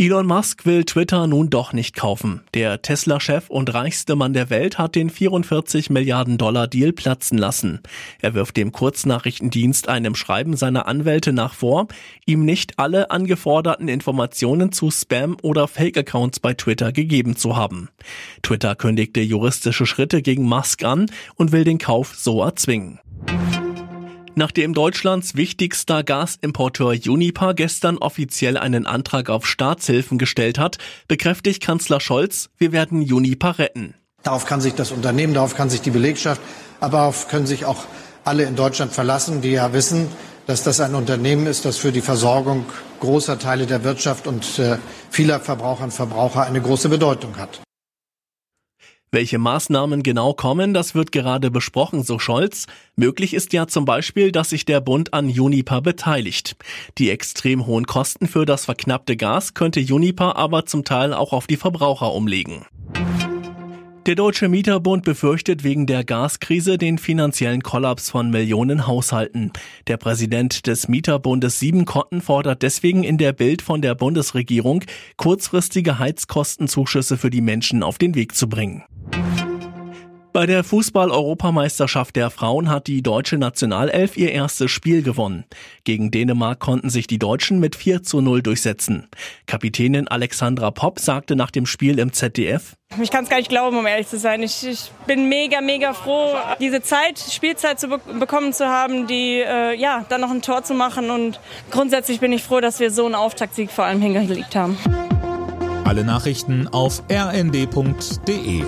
Elon Musk will Twitter nun doch nicht kaufen. Der Tesla-Chef und reichste Mann der Welt hat den 44 Milliarden Dollar Deal platzen lassen. Er wirft dem Kurznachrichtendienst einem Schreiben seiner Anwälte nach vor, ihm nicht alle angeforderten Informationen zu Spam- oder Fake-Accounts bei Twitter gegeben zu haben. Twitter kündigte juristische Schritte gegen Musk an und will den Kauf so erzwingen. Nachdem Deutschlands wichtigster Gasimporteur Unipa gestern offiziell einen Antrag auf Staatshilfen gestellt hat, bekräftigt Kanzler Scholz, wir werden Unipa retten. Darauf kann sich das Unternehmen, darauf kann sich die Belegschaft, aber darauf können sich auch alle in Deutschland verlassen, die ja wissen, dass das ein Unternehmen ist, das für die Versorgung großer Teile der Wirtschaft und äh, vieler Verbraucherinnen und Verbraucher eine große Bedeutung hat. Welche Maßnahmen genau kommen, das wird gerade besprochen, so Scholz. Möglich ist ja zum Beispiel, dass sich der Bund an Juniper beteiligt. Die extrem hohen Kosten für das verknappte Gas könnte Juniper aber zum Teil auch auf die Verbraucher umlegen. Der Deutsche Mieterbund befürchtet wegen der Gaskrise den finanziellen Kollaps von Millionen Haushalten. Der Präsident des Mieterbundes Siebenkotten fordert deswegen in der Bild von der Bundesregierung, kurzfristige Heizkostenzuschüsse für die Menschen auf den Weg zu bringen. Bei der Fußball-Europameisterschaft der Frauen hat die deutsche Nationalelf ihr erstes Spiel gewonnen. Gegen Dänemark konnten sich die Deutschen mit 4 zu 0 durchsetzen. Kapitänin Alexandra Popp sagte nach dem Spiel im ZDF, ich kann es gar nicht glauben, um ehrlich zu sein. Ich, ich, bin mega, mega froh, diese Zeit, Spielzeit zu be bekommen zu haben, die äh, ja dann noch ein Tor zu machen. Und grundsätzlich bin ich froh, dass wir so einen Auftaktsieg vor allem hingelegt haben. Alle Nachrichten auf rnd.de